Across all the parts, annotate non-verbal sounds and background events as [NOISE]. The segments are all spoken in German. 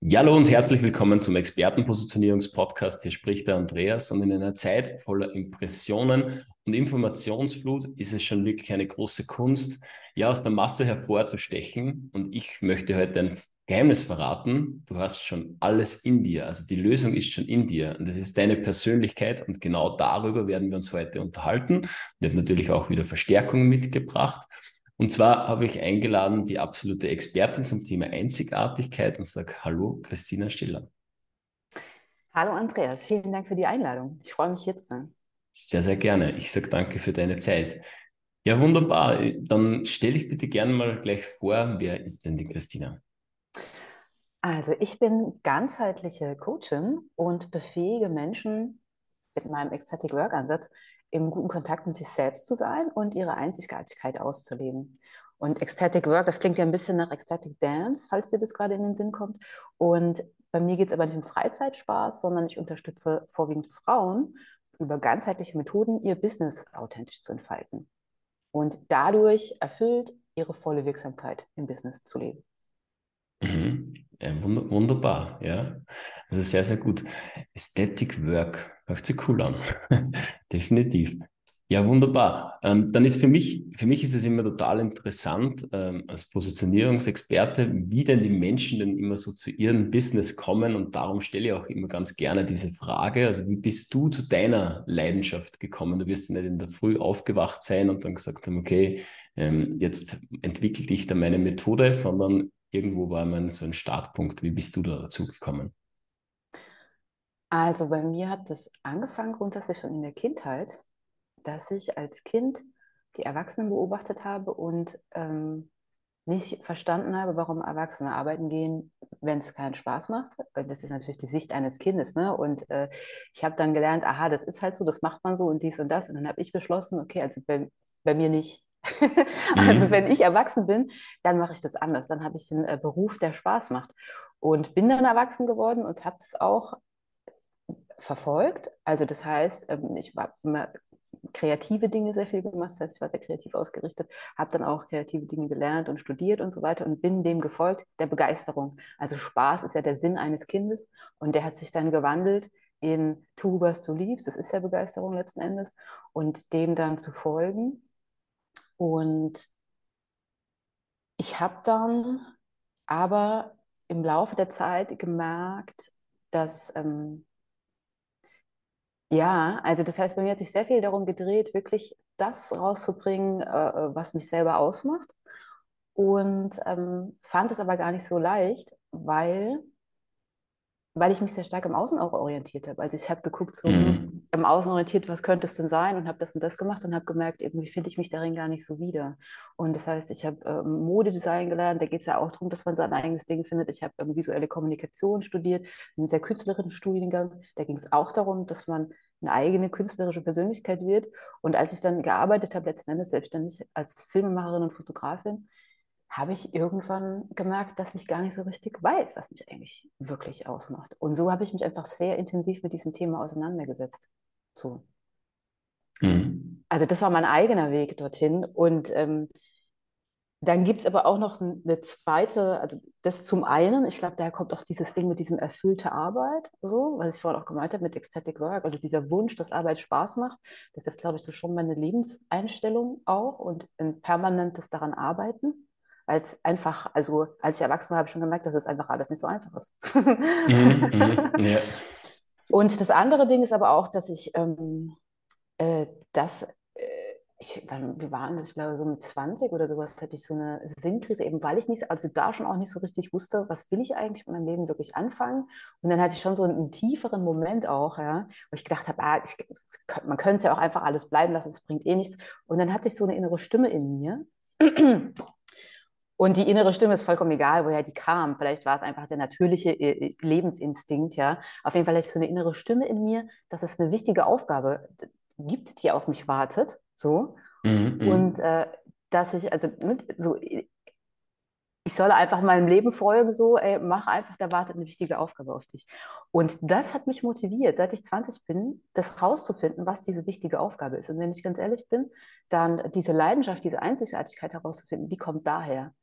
Ja, hallo und herzlich willkommen zum Expertenpositionierungspodcast. Hier spricht der Andreas und in einer Zeit voller Impressionen und Informationsflut ist es schon wirklich eine große Kunst, ja, aus der Masse hervorzustechen. Und ich möchte heute ein Geheimnis verraten. Du hast schon alles in dir. Also die Lösung ist schon in dir. Und das ist deine Persönlichkeit. Und genau darüber werden wir uns heute unterhalten. Ich habe natürlich auch wieder Verstärkung mitgebracht. Und zwar habe ich eingeladen die absolute Expertin zum Thema Einzigartigkeit und sage Hallo, Christina Stiller. Hallo Andreas, vielen Dank für die Einladung. Ich freue mich hier zu sein. Sehr, sehr gerne. Ich sage danke für deine Zeit. Ja, wunderbar. Dann stelle ich bitte gerne mal gleich vor, wer ist denn die Christina? Also ich bin ganzheitliche Coachin und befähige Menschen mit meinem Ecstatic Work Ansatz im guten Kontakt mit sich selbst zu sein und ihre Einzigartigkeit auszuleben. Und Ecstatic Work, das klingt ja ein bisschen nach Ecstatic Dance, falls dir das gerade in den Sinn kommt. Und bei mir geht es aber nicht um Freizeitspaß, sondern ich unterstütze vorwiegend Frauen über ganzheitliche Methoden, ihr Business authentisch zu entfalten und dadurch erfüllt ihre volle Wirksamkeit im Business zu leben. Mhm. Ja, wunderbar, ja. Also sehr, sehr gut. Aesthetic Work, hört sich cool an. [LAUGHS] Definitiv. Ja, wunderbar. Ähm, dann ist für mich, für mich ist es immer total interessant, ähm, als Positionierungsexperte, wie denn die Menschen denn immer so zu ihrem Business kommen. Und darum stelle ich auch immer ganz gerne diese Frage. Also, wie bist du zu deiner Leidenschaft gekommen? Du wirst ja nicht in der Früh aufgewacht sein und dann gesagt haben, okay, ähm, jetzt entwickle ich da meine Methode, sondern irgendwo war man so ein Startpunkt. Wie bist du da dazu gekommen? Also bei mir hat das angefangen grundsätzlich schon in der Kindheit, dass ich als Kind die Erwachsenen beobachtet habe und ähm, nicht verstanden habe, warum Erwachsene arbeiten gehen, wenn es keinen Spaß macht. Das ist natürlich die Sicht eines Kindes. Ne? Und äh, ich habe dann gelernt, aha, das ist halt so, das macht man so und dies und das. Und dann habe ich beschlossen, okay, also bei, bei mir nicht. Also mhm. wenn ich erwachsen bin, dann mache ich das anders. Dann habe ich den äh, Beruf, der Spaß macht. Und bin dann erwachsen geworden und habe es auch verfolgt. Also das heißt, ähm, ich habe immer kreative Dinge sehr viel gemacht, das heißt, ich war sehr kreativ ausgerichtet, habe dann auch kreative Dinge gelernt und studiert und so weiter und bin dem gefolgt, der Begeisterung. Also Spaß ist ja der Sinn eines Kindes und der hat sich dann gewandelt in tu, was du liebst, das ist ja Begeisterung letzten Endes, und dem dann zu folgen und ich habe dann aber im Laufe der Zeit gemerkt, dass, ähm, ja, also das heißt, bei mir hat sich sehr viel darum gedreht, wirklich das rauszubringen, äh, äh was mich selber ausmacht. Und ähm, fand es aber gar nicht so leicht, weil weil ich mich sehr stark im Außen auch orientiert habe. Also ich habe geguckt, so mhm. Im Außen orientiert, was könnte es denn sein und habe das und das gemacht und habe gemerkt, irgendwie finde ich mich darin gar nicht so wieder. Und das heißt, ich habe ähm, Modedesign gelernt, da geht es ja auch darum, dass man sein eigenes Ding findet. Ich habe ähm, visuelle Kommunikation studiert, einen sehr künstlerischen Studiengang, da ging es auch darum, dass man eine eigene künstlerische Persönlichkeit wird. Und als ich dann gearbeitet habe, letzten Endes selbstständig als Filmemacherin und Fotografin, habe ich irgendwann gemerkt, dass ich gar nicht so richtig weiß, was mich eigentlich wirklich ausmacht. Und so habe ich mich einfach sehr intensiv mit diesem Thema auseinandergesetzt. So. Mhm. Also das war mein eigener Weg dorthin. Und ähm, dann gibt es aber auch noch eine zweite, also das zum einen, ich glaube, daher kommt auch dieses Ding mit diesem erfüllte Arbeit, so, was ich vorhin auch gemeint habe mit Ecstatic Work, also dieser Wunsch, dass Arbeit Spaß macht. Das ist, glaube ich, so schon meine Lebenseinstellung auch und ein permanentes daran arbeiten es einfach, also als ich erwachsen war, habe ich schon gemerkt, dass es einfach alles nicht so einfach ist. mhm, [LAUGHS] mh, yeah. Und das andere Ding ist aber auch, dass ich ähm, äh, das, äh, ich, wir waren, ich glaube, so mit 20 oder sowas, hatte ich so eine Sinnkrise, eben weil ich nicht, also da schon auch nicht so richtig wusste, was will ich eigentlich mit meinem Leben wirklich anfangen. Und dann hatte ich schon so einen tieferen Moment auch, ja, wo ich gedacht habe, ah, ich, man könnte es ja auch einfach alles bleiben lassen, es bringt eh nichts. Und dann hatte ich so eine innere Stimme in mir. Und die innere Stimme ist vollkommen egal, woher die kam. Vielleicht war es einfach der natürliche äh, äh, Lebensinstinkt, ja. Auf jeden Fall ich so eine innere Stimme in mir, dass es eine wichtige Aufgabe gibt, die auf mich wartet, so. Mhm, mhm. und äh, dass ich, also, ne, so, ich solle einfach meinem Leben folgen, so, ey, mach einfach, da wartet eine wichtige Aufgabe auf dich. Und das hat mich motiviert, seit ich 20 bin, das rauszufinden, was diese wichtige Aufgabe ist. Und wenn ich ganz ehrlich bin, dann diese Leidenschaft, diese Einzigartigkeit herauszufinden, die kommt daher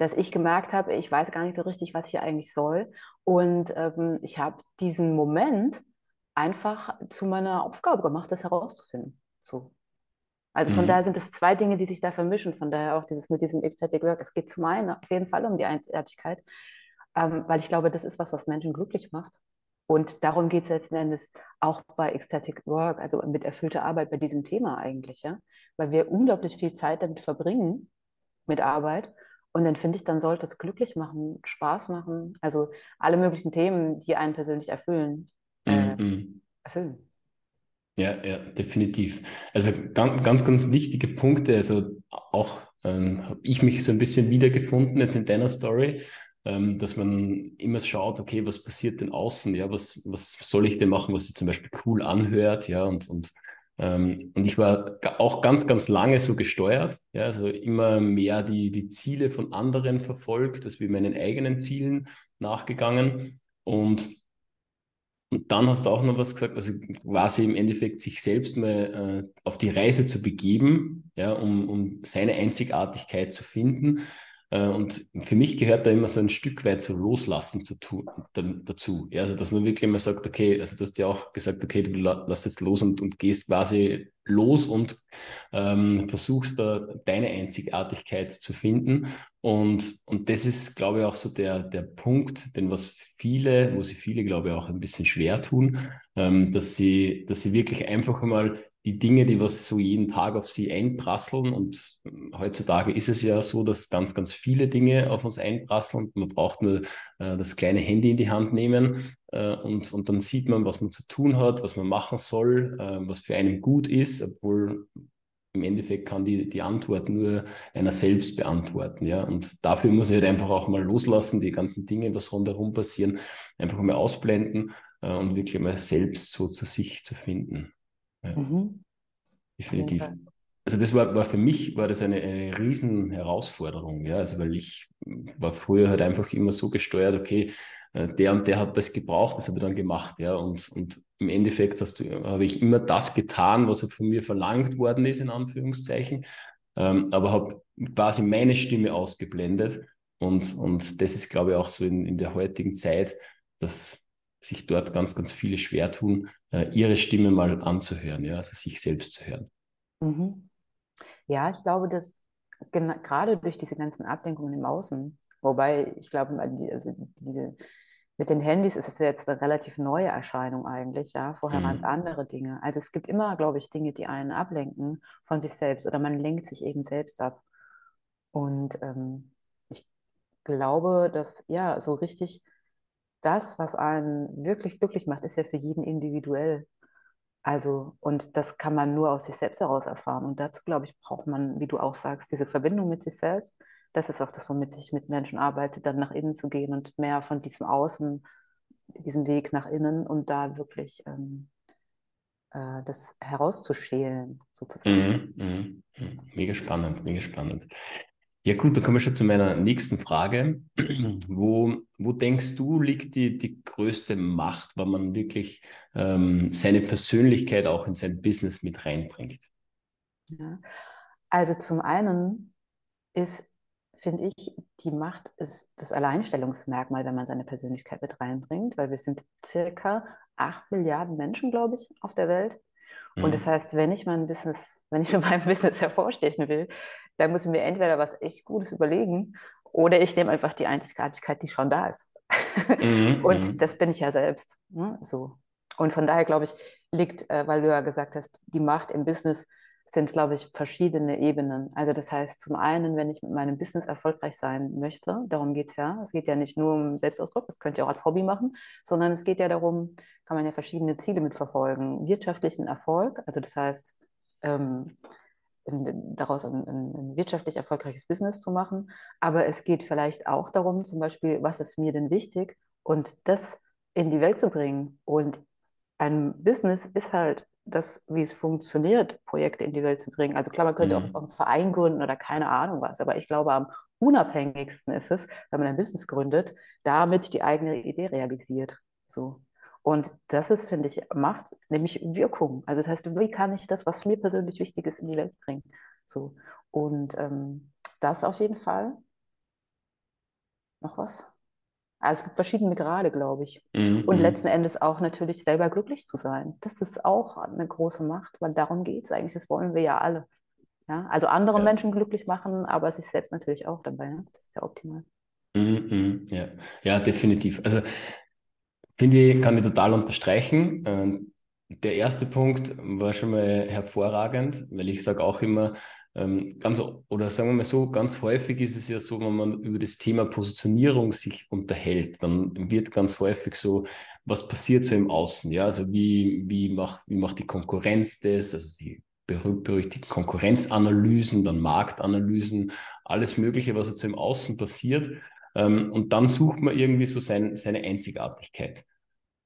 dass ich gemerkt habe, ich weiß gar nicht so richtig, was ich eigentlich soll. Und ähm, ich habe diesen Moment einfach zu meiner Aufgabe gemacht, das herauszufinden. So. Also von mhm. daher sind es zwei Dinge, die sich da vermischen. Von daher auch dieses mit diesem Ecstatic Work. Es geht zum einen auf jeden Fall um die Einzigartigkeit, ähm, weil ich glaube, das ist was, was Menschen glücklich macht. Und darum geht es letzten Endes auch bei Ecstatic Work, also mit erfüllter Arbeit bei diesem Thema eigentlich, ja. Weil wir unglaublich viel Zeit damit verbringen, mit Arbeit. Und dann finde ich, dann sollte es glücklich machen, Spaß machen. Also alle möglichen Themen, die einen persönlich erfüllen, äh, mhm. erfüllen. Ja, ja, definitiv. Also ganz, ganz, ganz wichtige Punkte. Also auch ähm, habe ich mich so ein bisschen wiedergefunden jetzt in deiner Story ähm, dass man immer schaut, okay, was passiert denn außen? Ja, was, was soll ich denn machen, was sich zum Beispiel cool anhört? Ja, und, und, ähm, und ich war auch ganz, ganz lange so gesteuert, ja, also immer mehr die, die Ziele von anderen verfolgt, als wie meinen eigenen Zielen nachgegangen. Und und dann hast du auch noch was gesagt, also quasi im Endeffekt sich selbst mal äh, auf die Reise zu begeben, ja, um, um seine Einzigartigkeit zu finden. Äh, und für mich gehört da immer so ein Stück weit so Loslassen zu tun, dazu. Ja, also, dass man wirklich immer sagt, okay, also du hast ja auch gesagt, okay, du lass jetzt los und, und gehst quasi los und ähm, versuchst da deine Einzigartigkeit zu finden. Und, und das ist, glaube ich, auch so der, der Punkt, denn was viele, wo sich viele, glaube ich, auch ein bisschen schwer tun, ähm, dass sie, dass sie wirklich einfach einmal die Dinge, die was so jeden Tag auf sie einprasseln. Und heutzutage ist es ja so, dass ganz, ganz viele Dinge auf uns einprasseln. Man braucht nur äh, das kleine Handy in die Hand nehmen äh, und, und dann sieht man, was man zu tun hat, was man machen soll, äh, was für einen gut ist, obwohl im Endeffekt kann die, die Antwort nur einer selbst beantworten. Ja? Und dafür muss ich halt einfach auch mal loslassen, die ganzen Dinge, was rundherum passieren, einfach mal ausblenden äh, und wirklich mal selbst so zu sich zu finden. Ja. Mhm. Definitiv. Also das war, war für mich war das eine, eine riesen Herausforderung, ja. Also weil ich war früher halt einfach immer so gesteuert, okay, äh, der und der hat das gebraucht, das habe ich dann gemacht, ja. Und, und im Endeffekt hast du, habe ich immer das getan, was halt von mir verlangt worden ist, in Anführungszeichen, ähm, aber habe quasi meine Stimme ausgeblendet. Und, und das ist, glaube ich, auch so in, in der heutigen Zeit, dass sich dort ganz, ganz viele schwer tun, äh, ihre Stimme mal anzuhören, ja, also sich selbst zu hören. Mhm. Ja, ich glaube, dass gerade durch diese ganzen Ablenkungen im Außen, wobei ich glaube, also diese, mit den Handys ist es jetzt eine relativ neue Erscheinung eigentlich, ja. Vorher mhm. waren es andere Dinge. Also es gibt immer, glaube ich, Dinge, die einen ablenken von sich selbst oder man lenkt sich eben selbst ab. Und ähm, ich glaube, dass ja so richtig das, was einen wirklich glücklich macht, ist ja für jeden individuell. Also, und das kann man nur aus sich selbst heraus erfahren. Und dazu, glaube ich, braucht man, wie du auch sagst, diese Verbindung mit sich selbst. Das ist auch das, womit ich mit Menschen arbeite, dann nach innen zu gehen und mehr von diesem Außen, diesen Weg nach innen und da wirklich ähm, äh, das herauszuschälen, sozusagen. Mhm, mh, mh. Mega spannend, mega spannend. Ja gut, dann kommen wir schon zu meiner nächsten Frage. [CLEARS THROAT] Wo, wo denkst du, liegt die, die größte Macht, wenn man wirklich ähm, seine Persönlichkeit auch in sein Business mit reinbringt? Ja. Also zum einen ist, finde ich, die Macht ist das Alleinstellungsmerkmal, wenn man seine Persönlichkeit mit reinbringt, weil wir sind circa 8 Milliarden Menschen, glaube ich, auf der Welt. Und mhm. das heißt, wenn ich mein Business, wenn ich [LAUGHS] mit meinem Business hervorstechen will, dann muss ich mir entweder was echt Gutes überlegen oder ich nehme einfach die Einzigartigkeit, die schon da ist. Mhm. [LAUGHS] Und mhm. das bin ich ja selbst. Ne? So. Und von daher glaube ich, liegt, äh, weil du ja gesagt hast, die Macht im Business sind, glaube ich, verschiedene Ebenen. Also das heißt, zum einen, wenn ich mit meinem Business erfolgreich sein möchte, darum geht es ja. Es geht ja nicht nur um Selbstausdruck, das könnt ihr auch als Hobby machen, sondern es geht ja darum, kann man ja verschiedene Ziele mitverfolgen. Wirtschaftlichen Erfolg, also das heißt, ähm, daraus ein, ein, ein, wirtschaftlich erfolgreiches Business zu machen. Aber es geht vielleicht auch darum, zum Beispiel, was ist mir denn wichtig und das in die Welt zu bringen. Und ein Business ist halt das, wie es funktioniert, Projekte in die Welt zu bringen. Also klar, man könnte mhm. auch einen Verein gründen oder keine Ahnung was, aber ich glaube, am unabhängigsten ist es, wenn man ein Business gründet, damit die eigene Idee realisiert. So. Und das ist, finde ich, Macht, nämlich Wirkung. Also das heißt, wie kann ich das, was mir persönlich wichtig ist, in die Welt bringen? So. Und ähm, das auf jeden Fall. noch was? Also es gibt verschiedene Grade, glaube ich. Mhm. Und letzten Endes auch natürlich selber glücklich zu sein. Das ist auch eine große Macht, weil darum geht es eigentlich. Das wollen wir ja alle. Ja? Also andere ja. Menschen glücklich machen, aber sich selbst natürlich auch dabei. Ne? Das ist ja optimal. Mhm, ja. ja, definitiv. Also finde ich, kann ich total unterstreichen. Ähm, der erste Punkt war schon mal hervorragend, weil ich sage auch immer, ähm, ganz, oder sagen wir mal so, ganz häufig ist es ja so, wenn man über das Thema Positionierung sich unterhält, dann wird ganz häufig so, was passiert so im Außen, ja, also wie, wie macht, wie macht die Konkurrenz das, also die berühmt-berüchtigten Konkurrenzanalysen, dann Marktanalysen, alles Mögliche, was jetzt so im Außen passiert. Ähm, und dann sucht man irgendwie so sein, seine Einzigartigkeit.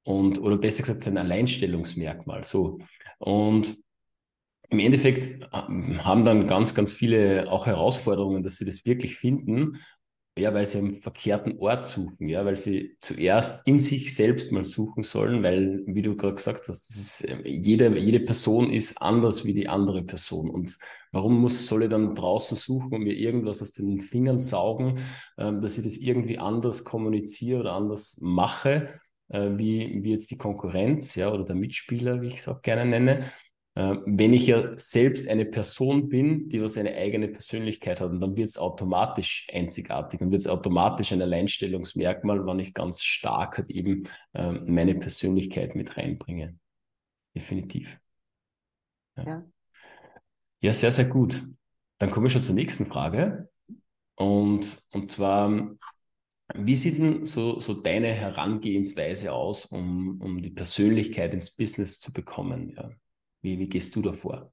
Und, oder besser gesagt, sein Alleinstellungsmerkmal. So. Und im Endeffekt äh, haben dann ganz, ganz viele auch Herausforderungen, dass sie das wirklich finden. Ja, weil sie am verkehrten Ort suchen, ja, weil sie zuerst in sich selbst mal suchen sollen, weil, wie du gerade gesagt hast, ist, äh, jede, jede Person ist anders wie die andere Person. Und warum muss, soll ich dann draußen suchen und mir irgendwas aus den Fingern saugen, ähm, dass ich das irgendwie anders kommuniziere oder anders mache, äh, wie, wie jetzt die Konkurrenz, ja, oder der Mitspieler, wie ich es auch gerne nenne. Äh, wenn ich ja selbst eine Person bin, die was eine eigene Persönlichkeit hat, und dann wird es automatisch einzigartig und wird es automatisch ein Alleinstellungsmerkmal, wenn ich ganz stark halt eben äh, meine Persönlichkeit mit reinbringe. Definitiv. Ja. ja. ja, sehr, sehr gut. Dann komme ich schon zur nächsten Frage. Und, und zwar, wie sieht denn so, so deine Herangehensweise aus, um, um die Persönlichkeit ins Business zu bekommen? Ja? Wie, wie gehst du davor?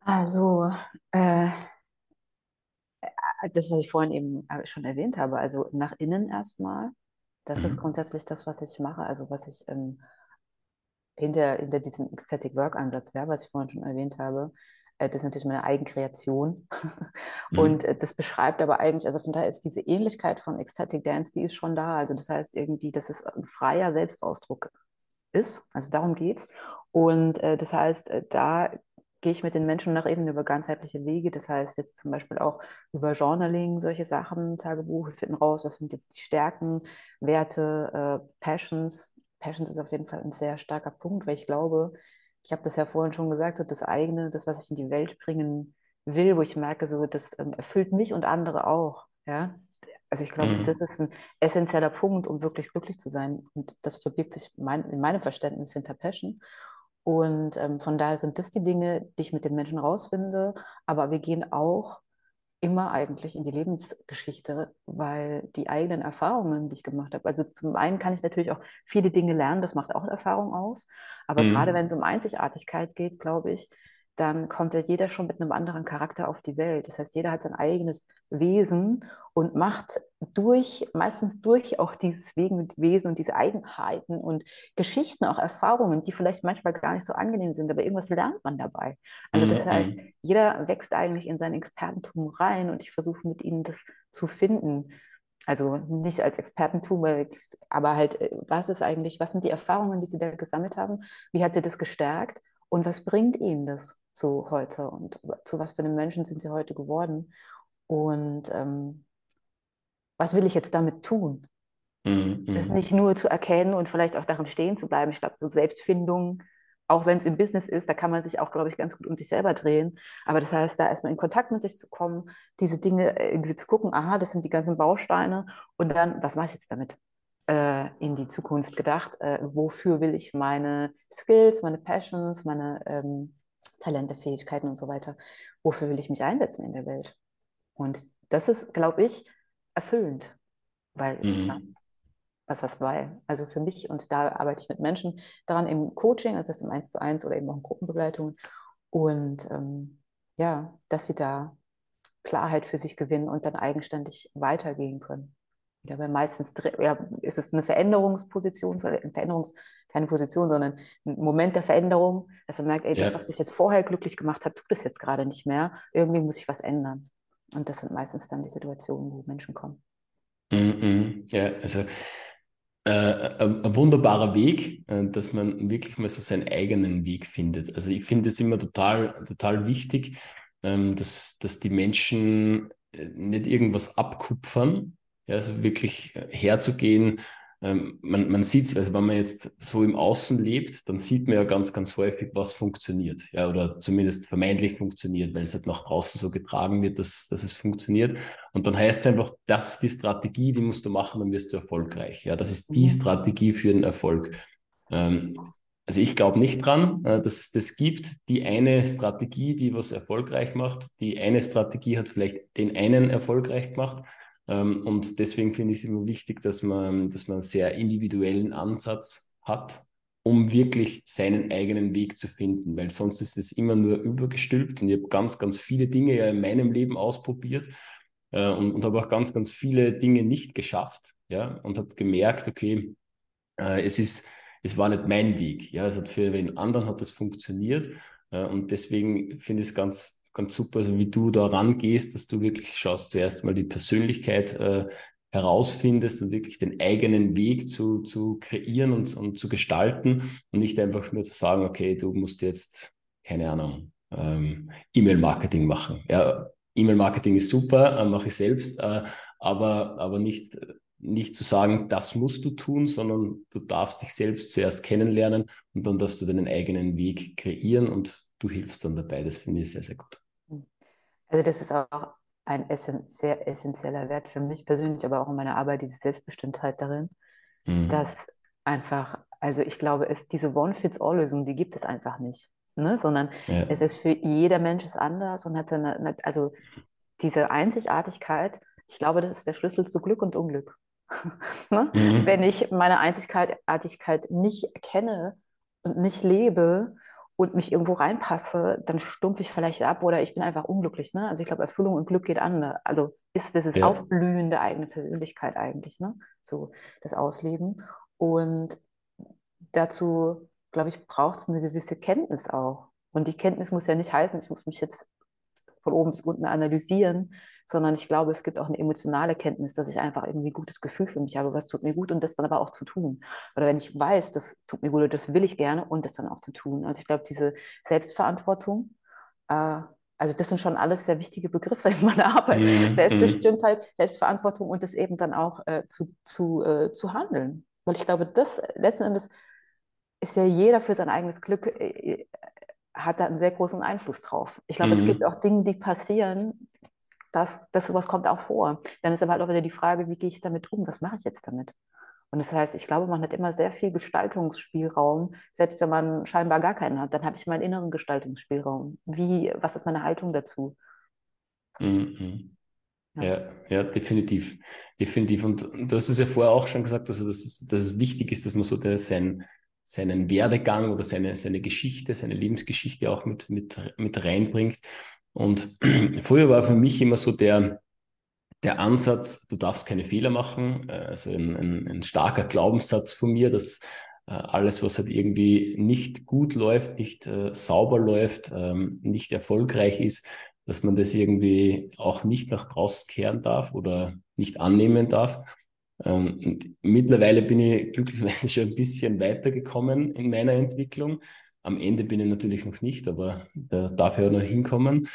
Also, äh, das, was ich vorhin eben äh, schon erwähnt habe, also nach innen erstmal, das mhm. ist grundsätzlich das, was ich mache, also was ich ähm, hinter, hinter diesem Ecstatic Work Ansatz, ja, was ich vorhin schon erwähnt habe, äh, das ist natürlich meine Eigenkreation. [LAUGHS] mhm. Und äh, das beschreibt aber eigentlich, also von daher ist diese Ähnlichkeit von Ecstatic Dance, die ist schon da. Also das heißt irgendwie, dass es ein freier Selbstausdruck ist. Also darum geht es. Und äh, das heißt, äh, da gehe ich mit den Menschen nach eben über ganzheitliche Wege. Das heißt jetzt zum Beispiel auch über Journaling, solche Sachen, Tagebuch, wir finden raus, was sind jetzt die Stärken, Werte, äh, Passions. Passions ist auf jeden Fall ein sehr starker Punkt, weil ich glaube, ich habe das ja vorhin schon gesagt, das eigene, das, was ich in die Welt bringen will, wo ich merke, so, das ähm, erfüllt mich und andere auch. Ja, also ich glaube, mhm. das ist ein essentieller Punkt, um wirklich glücklich zu sein. Und das verbirgt sich mein, in meinem Verständnis hinter Passion. Und ähm, von daher sind das die Dinge, die ich mit den Menschen rausfinde. Aber wir gehen auch immer eigentlich in die Lebensgeschichte, weil die eigenen Erfahrungen, die ich gemacht habe, also zum einen kann ich natürlich auch viele Dinge lernen, das macht auch Erfahrung aus. Aber mhm. gerade wenn es um Einzigartigkeit geht, glaube ich, dann kommt ja jeder schon mit einem anderen Charakter auf die Welt. Das heißt, jeder hat sein eigenes Wesen und macht durch, meistens durch auch dieses Wesen und diese Eigenheiten und Geschichten, auch Erfahrungen, die vielleicht manchmal gar nicht so angenehm sind, aber irgendwas lernt man dabei. Also das mhm. heißt, jeder wächst eigentlich in sein Expertentum rein und ich versuche mit ihnen das zu finden. Also nicht als Expertentum, aber halt, äh, was ist eigentlich, was sind die Erfahrungen, die sie da gesammelt haben? Wie hat sie das gestärkt? Und was bringt ihnen das? Zu heute und zu was für einem Menschen sind sie heute geworden und ähm, was will ich jetzt damit tun? Mhm. Das mhm. nicht nur zu erkennen und vielleicht auch darin stehen zu bleiben. Ich glaube, so Selbstfindung, auch wenn es im Business ist, da kann man sich auch, glaube ich, ganz gut um sich selber drehen. Aber das heißt, da erstmal in Kontakt mit sich zu kommen, diese Dinge irgendwie zu gucken, aha, das sind die ganzen Bausteine und dann, was mache ich jetzt damit? Äh, in die Zukunft gedacht, äh, wofür will ich meine Skills, meine Passions, meine ähm, Talente, Fähigkeiten und so weiter. Wofür will ich mich einsetzen in der Welt? Und das ist, glaube ich, erfüllend, weil mhm. ja, was das weil. Also für mich, und da arbeite ich mit Menschen daran im Coaching, also das im 1 zu 1 oder eben auch in Gruppenbegleitung. Und ähm, ja, dass sie da Klarheit für sich gewinnen und dann eigenständig weitergehen können. Ja, weil meistens ja, ist es eine Veränderungsposition, eine Veränderungs, keine Position, sondern ein Moment der Veränderung, dass man merkt, ey, das, ja. was mich jetzt vorher glücklich gemacht hat, tut es jetzt gerade nicht mehr. Irgendwie muss ich was ändern. Und das sind meistens dann die Situationen, wo Menschen kommen. Mm -mm. Ja, also äh, ein, ein, wunderbarer Weg, äh, dass man wirklich mal so seinen eigenen Weg findet. Also ich finde es immer total, total wichtig, ähm, dass, dass die Menschen äh, nicht irgendwas abkupfern, Ja, also wirklich herzugehen, ähm, man, man sieht es, also wenn man jetzt so im Außen lebt, dann sieht man ja ganz, ganz häufig, was funktioniert. Ja, oder zumindest vermeintlich funktioniert, weil es halt nach draußen so getragen wird, dass, dass es funktioniert. Und dann heißt es einfach, das ist die Strategie, die musst du machen, dann wirst du erfolgreich. Ja, das ist die mhm. Strategie für den Erfolg. Ähm, also ich glaube nicht dran, äh, dass es das gibt, die eine Strategie, die was erfolgreich macht. Die eine Strategie hat vielleicht den einen erfolgreich gemacht und deswegen finde ich es immer wichtig, dass man, dass man einen sehr individuellen Ansatz hat, um wirklich seinen eigenen Weg zu finden, weil sonst ist es immer nur übergestülpt. Und ich habe ganz, ganz viele Dinge ja in meinem Leben ausprobiert äh, und, und habe auch ganz, ganz viele Dinge nicht geschafft, ja, und habe gemerkt, okay, äh, es ist, es war nicht mein Weg, ja, es hat für den anderen hat das funktioniert äh, und deswegen finde ich es ganz ganz super, also wie du da rangehst, dass du wirklich schaust, zuerst mal die Persönlichkeit äh, herausfindest und wirklich den eigenen Weg zu, zu kreieren und, und zu gestalten und nicht einfach nur zu sagen, okay, du musst jetzt, keine Ahnung, ähm, E-Mail-Marketing machen. Ja, E-Mail-Marketing ist super, äh, mache ich selbst, äh, aber, aber nicht, nicht zu sagen, das musst du tun, sondern du darfst dich selbst zuerst kennenlernen und dann darfst du deinen eigenen Weg kreieren und du hilfst dann dabei. Das finde ich sehr, sehr gut. Also das ist auch ein essen sehr essentieller Wert für mich persönlich, aber auch in meiner Arbeit, diese Selbstbestimmtheit darin, mhm. dass einfach, also ich glaube, es diese One-Fits-All-Lösung, die gibt es einfach nicht, ne? sondern ja. es ist für jeder Mensch ist anders und hat seine, also diese Einzigartigkeit, ich glaube, das ist der Schlüssel zu Glück und Unglück. [LAUGHS] ne? mhm. Wenn ich meine Einzigartigkeit nicht erkenne und nicht lebe und mich irgendwo reinpasse, dann stumpfe ich vielleicht ab oder ich bin einfach unglücklich. Ne? Also ich glaube, Erfüllung und Glück geht an. Ne? Also ist das ist ja. Aufblühen der eigenen Persönlichkeit eigentlich, ne? so das Ausleben. Und dazu, glaube ich, braucht es eine gewisse Kenntnis auch. Und die Kenntnis muss ja nicht heißen, ich muss mich jetzt von oben bis unten analysieren, sondern ich glaube, es gibt auch eine emotionale Kenntnis, dass ich einfach irgendwie ein gutes Gefühl für mich habe, was tut mir gut und das dann aber auch zu tun. Oder wenn ich weiß, das tut mir gut und das will ich gerne und das dann auch zu tun. Also ich glaube, diese Selbstverantwortung, äh, also das sind schon alles sehr wichtige Begriffe in meiner Arbeit. Mhm. Selbstbestimmtheit, Selbstverantwortung und das eben dann auch äh, zu, zu, äh, zu handeln. Weil ich glaube, das letzten Endes ist ja jeder für sein eigenes Glück äh, hat da einen sehr großen Einfluss drauf. Ich glaube, mhm. es gibt auch Dinge, die passieren, dass, dass sowas kommt auch vor. Dann ist aber halt auch wieder die Frage, wie gehe ich damit um? Was mache ich jetzt damit? Und das heißt, ich glaube, man hat immer sehr viel Gestaltungsspielraum, selbst wenn man scheinbar gar keinen hat, dann habe ich meinen inneren Gestaltungsspielraum. Wie, was ist meine Haltung dazu? Mhm. Ja. ja. ja, definitiv. Definitiv. Und du hast es ja vorher auch schon gesagt, also dass, dass es wichtig ist, dass man so der, sein, seinen Werdegang oder seine, seine Geschichte, seine Lebensgeschichte auch mit, mit, mit reinbringt. Und [CLEARS THROAT] früher war für mich immer so der, der Ansatz, du darfst keine Fehler machen, äh, also ein, ein, ein starker Glaubenssatz von mir, dass äh, alles, was halt irgendwie nicht gut läuft, nicht äh, sauber läuft, ähm, nicht erfolgreich ist, dass man das irgendwie auch nicht nach draußen kehren darf oder nicht annehmen darf. Ähm, und mittlerweile bin ich [LAUGHS] glücklicherweise schon ein bisschen weitergekommen in meiner Entwicklung. Am Ende bin ich natürlich noch nicht, aber da darf ich auch noch hinkommen.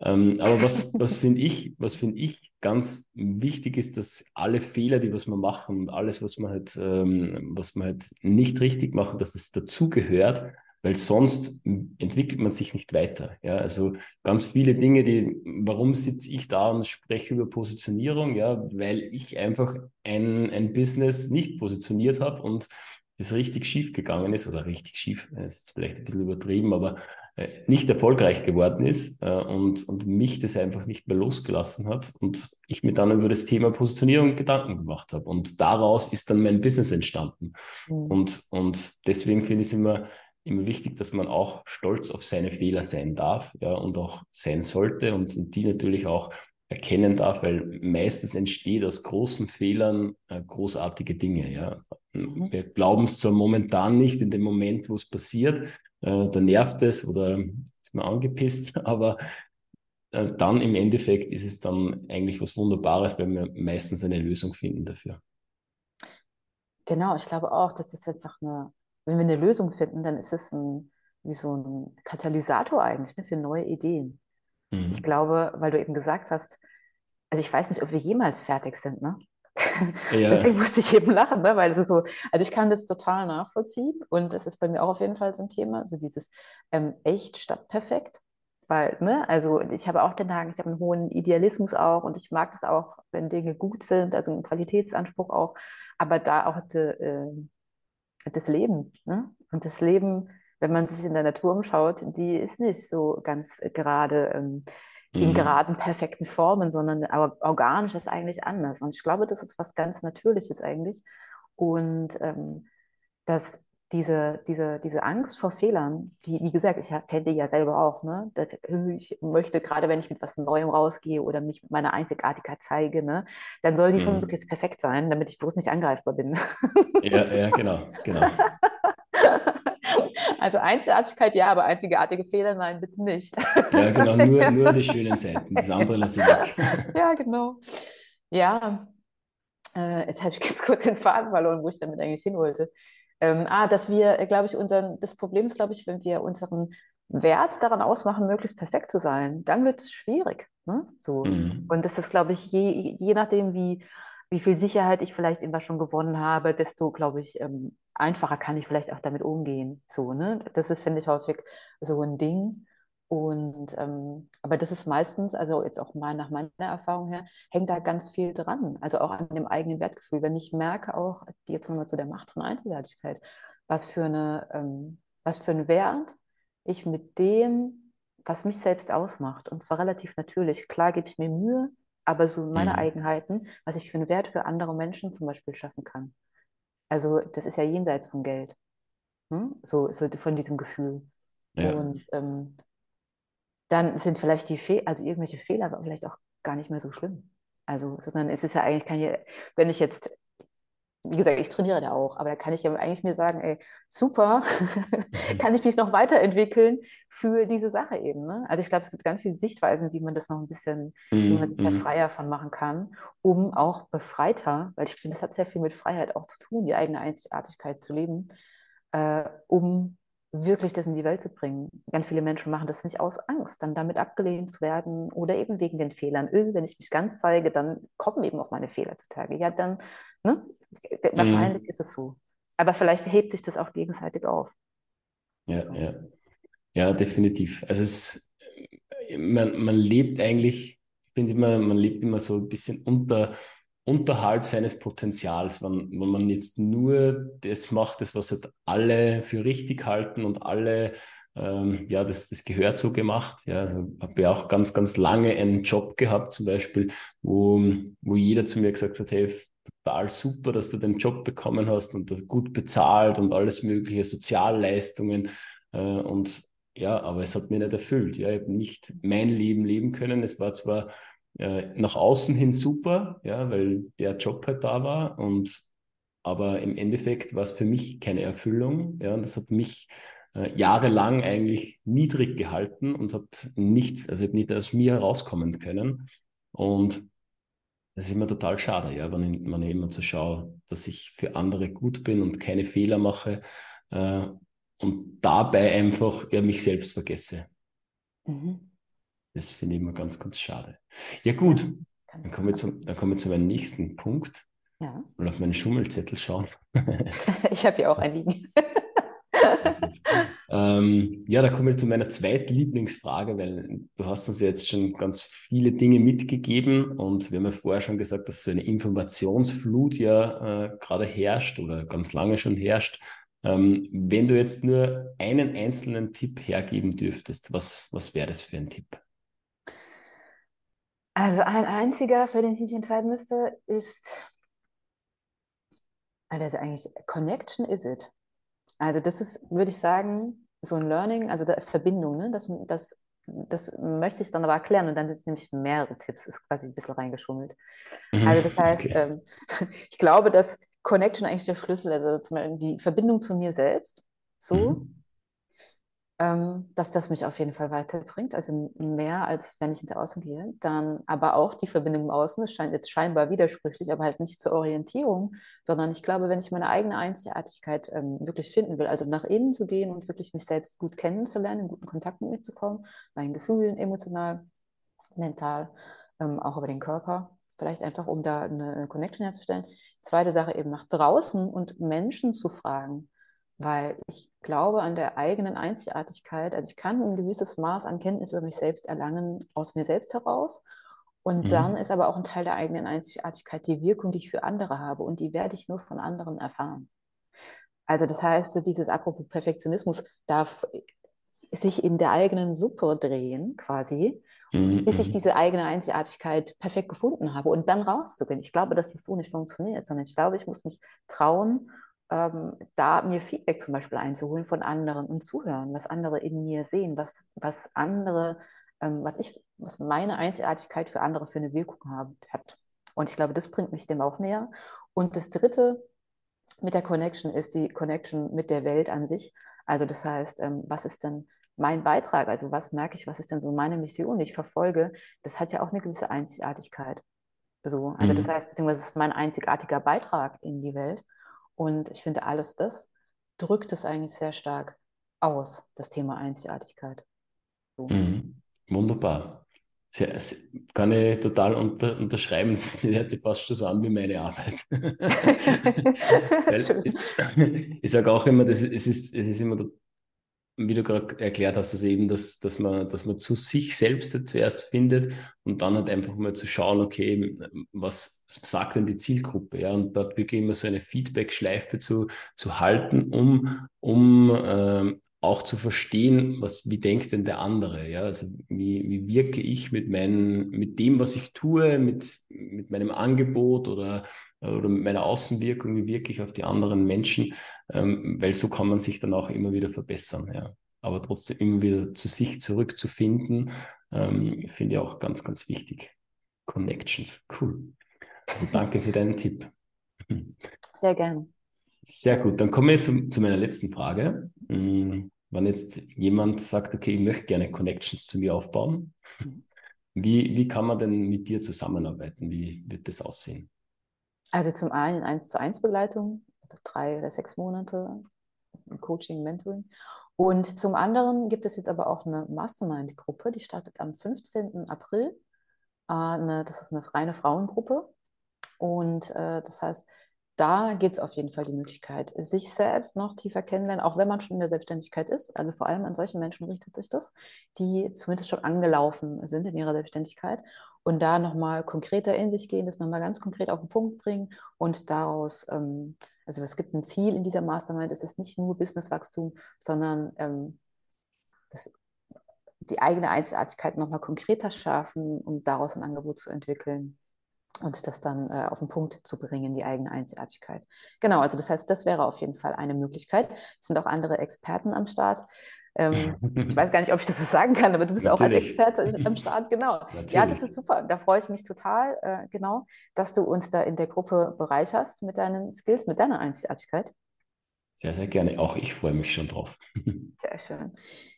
Ähm, aber was, [LAUGHS] was finde ich, was finde ich ganz wichtig ist, dass alle Fehler, die was wir machen und alles, was wir halt, ähm, was wir halt nicht richtig machen, dass das dazugehört, weil sonst entwickelt man sich nicht weiter. Ja, also ganz viele Dinge, die, warum sitze ich da und spreche über Positionierung? Ja, weil ich einfach ein, ein Business nicht positioniert habe und es richtig schief gegangen ist oder richtig schief, ist jetzt vielleicht ein bisschen übertrieben, aber äh, nicht erfolgreich geworden ist äh, und, und mich das einfach nicht mehr losgelassen hat und ich mir dann über das Thema Positionierung Gedanken gemacht habe und daraus ist dann mein Business entstanden mhm. und, und deswegen finde ich es immer immer wichtig, dass man auch stolz auf seine Fehler sein darf ja, und auch sein sollte und, und die natürlich auch erkennen darf, weil meistens entsteht aus großen Fehlern äh, großartige Dinge. Ja. Mhm. Wir glauben es zwar momentan nicht in dem Moment, wo es passiert, äh, da nervt es oder ist man angepisst, [LAUGHS] aber äh, dann im Endeffekt ist es dann eigentlich was Wunderbares, weil wir meistens eine Lösung finden dafür. Genau, ich glaube auch, das ist einfach eine wenn wir eine Lösung finden, dann ist es ein, wie so ein Katalysator eigentlich ne, für neue Ideen. Mhm. Ich glaube, weil du eben gesagt hast, also ich weiß nicht, ob wir jemals fertig sind, ne? Ja. [LAUGHS] Deswegen musste ich eben lachen, ne? weil es ist so, also ich kann das total nachvollziehen und das ist bei mir auch auf jeden Fall so ein Thema, so dieses ähm, echt statt perfekt. Weil, ne, also ich habe auch den Tag, ich habe einen hohen Idealismus auch und ich mag es auch, wenn Dinge gut sind, also einen Qualitätsanspruch auch, aber da auch de, äh, das Leben. Ne? Und das Leben, wenn man sich in der Natur umschaut, die ist nicht so ganz gerade ähm, in mhm. geraden, perfekten Formen, sondern organisch ist eigentlich anders. Und ich glaube, das ist was ganz Natürliches eigentlich. Und ähm, dass diese, diese, diese Angst vor Fehlern, die, wie gesagt, ich kenne die ja selber auch, ne? Dass ich möchte, gerade wenn ich mit was Neuem rausgehe oder mich mit meiner Einzigartigkeit zeige, ne, dann soll die mhm. schon wirklich perfekt sein, damit ich bloß nicht angreifbar bin. Ja, ja, genau, genau. [LAUGHS] Also Einzigartigkeit ja, aber einzigartige Fehler nein, bitte nicht. Ja, genau, nur, [LAUGHS] nur die schönen Seiten. Das andere lasse ich weg. [LAUGHS] Ja, genau. Ja, äh, jetzt habe ich ganz kurz den Faden verloren, wo ich damit eigentlich hin wollte. Ähm, ah, dass wir, äh, glaube ich, unseren, das Problem ist, glaube ich, wenn wir unseren Wert daran ausmachen, möglichst perfekt zu sein, dann wird es schwierig. Ne? So. Mhm. Und das ist, glaube ich, je, je nachdem, wie, wie viel Sicherheit ich vielleicht immer schon gewonnen habe, desto, glaube ich, ähm, einfacher kann ich vielleicht auch damit umgehen. So, ne? Das ist, finde ich, häufig so ein Ding. Und ähm, aber das ist meistens, also jetzt auch mal nach meiner Erfahrung her, hängt da ganz viel dran. Also auch an dem eigenen Wertgefühl. Wenn ich merke auch, jetzt nochmal zu der Macht von Einzigartigkeit, was für eine, ähm, was für einen Wert ich mit dem, was mich selbst ausmacht, und zwar relativ natürlich. Klar gebe ich mir Mühe, aber so meine mhm. Eigenheiten, was ich für einen Wert für andere Menschen zum Beispiel schaffen kann. Also das ist ja jenseits von Geld. Hm? So, so von diesem Gefühl. Ja. Und ähm, dann sind vielleicht die Fehler, also irgendwelche Fehler vielleicht auch gar nicht mehr so schlimm. Also, sondern es ist ja eigentlich, kann ich, wenn ich jetzt, wie gesagt, ich trainiere da auch, aber da kann ich ja eigentlich mir sagen, ey, super, [LAUGHS] kann ich mich noch weiterentwickeln für diese Sache eben. Ne? Also ich glaube, es gibt ganz viele Sichtweisen, wie man das noch ein bisschen, mm, wie man sich mm. da mhm. freier von machen kann, um auch befreiter, weil ich finde, das hat sehr viel mit Freiheit auch zu tun, die eigene Einzigartigkeit zu leben, äh, um wirklich das in die Welt zu bringen. Ganz viele Menschen machen das nicht aus Angst, dann damit abgelehnt zu werden oder eben wegen den Fehlern. Wenn ich mich ganz zeige, dann kommen eben auch meine Fehler zutage. Ja, dann, ne? Wahrscheinlich mhm. ist es so. Aber vielleicht hebt sich das auch gegenseitig auf. Ja, so. ja. Ja, definitiv. Also es, man, man lebt eigentlich, ich finde immer, man lebt immer so ein bisschen unter unterhalb seines Potenzials, wenn, wenn man jetzt nur das macht, das, was halt alle für richtig halten und alle, ähm, ja, das, das gehört so gemacht. Ja, also habe ja auch ganz, ganz lange einen Job gehabt, zum Beispiel, wo, wo jeder zu mir gesagt hat, hey, total super, dass du den Job bekommen hast und gut bezahlt und alles mögliche, Sozialleistungen äh, und ja, aber es hat mich nicht erfüllt. Ja, ich habe nicht mein Leben leben können. Es war zwar äh, nach außen hin super, ja, weil der Job halt da war und aber im Endeffekt war es für mich keine Erfüllung, ja, und das hat mich äh, jahrelang eigentlich niedrig gehalten und hat nichts, also ich nicht aus mir rauskommen können und das ist immer total schade, ja, wenn ich, wenn ich immer so schaue, dass ich für andere gut bin und keine Fehler mache äh, und dabei einfach ja, mich selbst vergesse. Mhm. Das finde ich immer ganz, ganz schade. Ja, gut. Dann kommen wir, zum, dann kommen wir zu meinem nächsten Punkt. Ja. Mal auf meinen Schummelzettel schauen. [LAUGHS] ich habe hier auch einen liegen. [LAUGHS] ähm, ja, da kommen wir zu meiner zweiten Lieblingsfrage, weil du hast uns jetzt schon ganz viele Dinge mitgegeben und wir haben ja vorher schon gesagt, dass so eine Informationsflut ja äh, gerade herrscht oder ganz lange schon herrscht. Ähm, wenn du jetzt nur einen einzelnen Tipp hergeben dürftest, was, was wäre das für ein Tipp? Also ein einziger, für den ich mich entscheiden müsste, ist, also eigentlich Connection is it. Also das ist, würde ich sagen, so ein Learning, also Verbindung, ne? das, das, das möchte ich dann aber erklären und dann sind es nämlich mehrere Tipps, ist quasi ein bisschen reingeschummelt. Mhm, also das heißt, okay. ähm, [LAUGHS] ich glaube, dass Connection eigentlich der Schlüssel, also zum Beispiel die Verbindung zu mir selbst, so, mhm dass das mich auf jeden Fall weiterbringt, also mehr als wenn ich ins Außen gehe. Dann aber auch die Verbindung im Außen, das scheint jetzt scheinbar widersprüchlich, aber halt nicht zur Orientierung, sondern ich glaube, wenn ich meine eigene Einzigartigkeit ähm, wirklich finden will, also nach innen zu gehen und wirklich mich selbst gut kennenzulernen, in guten Kontakt mit mir zu kommen, meinen Gefühlen, emotional, mental, ähm, auch über den Körper, vielleicht einfach um da eine Connection herzustellen. Zweite Sache eben nach draußen und Menschen zu fragen, weil ich glaube an der eigenen Einzigartigkeit. Also ich kann ein gewisses Maß an Kenntnis über mich selbst erlangen aus mir selbst heraus. Und mhm. dann ist aber auch ein Teil der eigenen Einzigartigkeit die Wirkung, die ich für andere habe. Und die werde ich nur von anderen erfahren. Also das heißt, dieses apropos Perfektionismus darf sich in der eigenen Suppe drehen, quasi, mhm. bis ich mhm. diese eigene Einzigartigkeit perfekt gefunden habe und dann rauszugehen. Ich glaube, dass das so nicht funktioniert, sondern ich glaube, ich muss mich trauen, ähm, da mir Feedback zum Beispiel einzuholen von anderen und zuhören, was andere in mir sehen, was, was andere, ähm, was ich, was meine Einzigartigkeit für andere für eine Wirkung haben, hat. Und ich glaube, das bringt mich dem auch näher. Und das Dritte mit der Connection ist die Connection mit der Welt an sich. Also das heißt, ähm, was ist denn mein Beitrag? Also was merke ich, was ist denn so meine Mission, die ich verfolge? Das hat ja auch eine gewisse Einzigartigkeit. So, also mhm. das heißt, beziehungsweise es ist mein einzigartiger Beitrag in die Welt. Und ich finde, alles das drückt es eigentlich sehr stark aus, das Thema Einzigartigkeit. So. Mhm. Wunderbar. Sehr, sehr, kann ich total unter, unterschreiben. [LAUGHS] Das hört sich fast schon so an wie meine Arbeit. [LAUGHS] [LAUGHS] ich, ich sage auch immer, das, es, ist, es ist immer wie du gerade erklärt hast, also eben, dass, dass, man, dass man zu sich selbst zuerst findet und dann halt einfach mal zu schauen, okay, was sagt denn die Zielgruppe? Ja, und dort wirklich immer so eine Feedback-Schleife zu, zu halten, um, um ähm, auch zu verstehen, was, wie denkt denn der andere? Ja, also wie, wie wirke ich mit, meinen, mit dem, was ich tue, mit, mit meinem Angebot oder, oder mit meiner Außenwirkung, wie wirke ich auf die anderen Menschen? Ähm, weil so kann man sich dann auch immer wieder verbessern. Ja. Aber trotzdem immer wieder zu sich zurückzufinden, ähm, finde ich auch ganz, ganz wichtig. Connections, cool. Also danke für deinen Tipp. Sehr gerne. Sehr gut, dann kommen wir zu, zu meiner letzten Frage. Hm, wenn jetzt jemand sagt, okay, ich möchte gerne Connections zu mir aufbauen, wie, wie kann man denn mit dir zusammenarbeiten? Wie wird das aussehen? Also zum einen in 1 zu 1 Begleitung, drei oder sechs Monate, Coaching, Mentoring. Und zum anderen gibt es jetzt aber auch eine Mastermind-Gruppe, die startet am 15. April. Äh, das ist eine reine Frauengruppe. Und äh, das heißt, da gibt es auf jeden Fall die Möglichkeit, sich selbst noch tiefer kennenlernen, auch wenn man schon in der Selbstständigkeit ist. Also vor allem an solchen Menschen richtet sich das, die zumindest schon angelaufen sind in ihrer Selbstständigkeit und da nochmal konkreter in sich gehen, das nochmal ganz konkret auf den Punkt bringen und daraus, ähm, also es gibt ein Ziel in dieser Mastermind, es ist nicht nur Businesswachstum, sondern ähm, das, die eigene Einzigartigkeit nochmal konkreter schaffen, um daraus ein Angebot zu entwickeln und das dann äh, auf den Punkt zu bringen, die eigene Einzigartigkeit. Genau, also das heißt, das wäre auf jeden Fall eine Möglichkeit. Es sind auch andere Experten am Start. Ähm, [LAUGHS] ich weiß gar nicht, ob ich das so sagen kann, aber du bist Natürlich. auch als Experte am [LAUGHS] Start, genau. Natürlich. Ja, das ist super. Da freue ich mich total, äh, genau, dass du uns da in der Gruppe bereicherst mit deinen Skills, mit deiner Einzigartigkeit. Sehr, sehr gerne. Auch ich freue mich schon drauf. [LAUGHS] Sehr schön.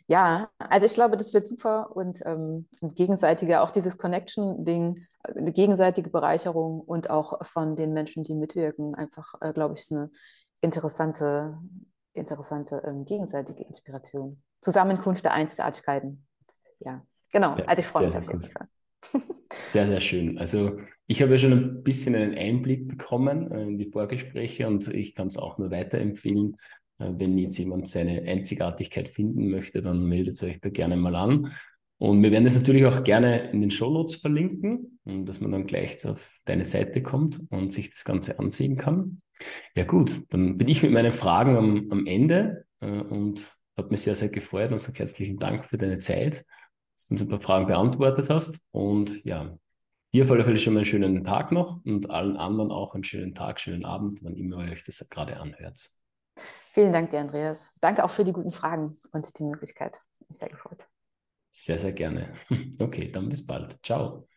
Ja, also ich glaube, das wird super und ähm, gegenseitige, auch dieses Connection-Ding, eine gegenseitige Bereicherung und auch von den Menschen, die mitwirken, einfach, äh, glaube ich, eine interessante, interessante ähm, gegenseitige Inspiration. Zusammenkunft der Einzigartigkeiten. Ja, genau. Sehr, also ich freue mich auf jeden Fall. Sehr, sehr schön. Also ich habe ja schon ein bisschen einen Einblick bekommen äh, in die Vorgespräche und ich kann es auch nur weiterempfehlen. Äh, wenn jetzt jemand seine Einzigartigkeit finden möchte, dann meldet euch da gerne mal an. Und wir werden das natürlich auch gerne in den Show Notes verlinken, dass man dann gleich auf deine Seite kommt und sich das Ganze ansehen kann. Ja gut, dann bin ich mit meinen Fragen am, am Ende äh, und habe mich sehr, sehr gefreut und sage herzlichen Dank für deine Zeit, dass du uns ein paar Fragen beantwortet hast. Und ja, hier auf alle Fälle schon mal einen schönen Tag noch und allen anderen auch einen schönen Tag, schönen Abend, wann immer ihr euch das gerade anhört. Vielen Dank dir, Andreas. Danke auch für die guten Fragen und die Möglichkeit. Mich sehr gefreut. Sehr, sehr gerne. [LAUGHS] Okay, dann bis bald. Ciao.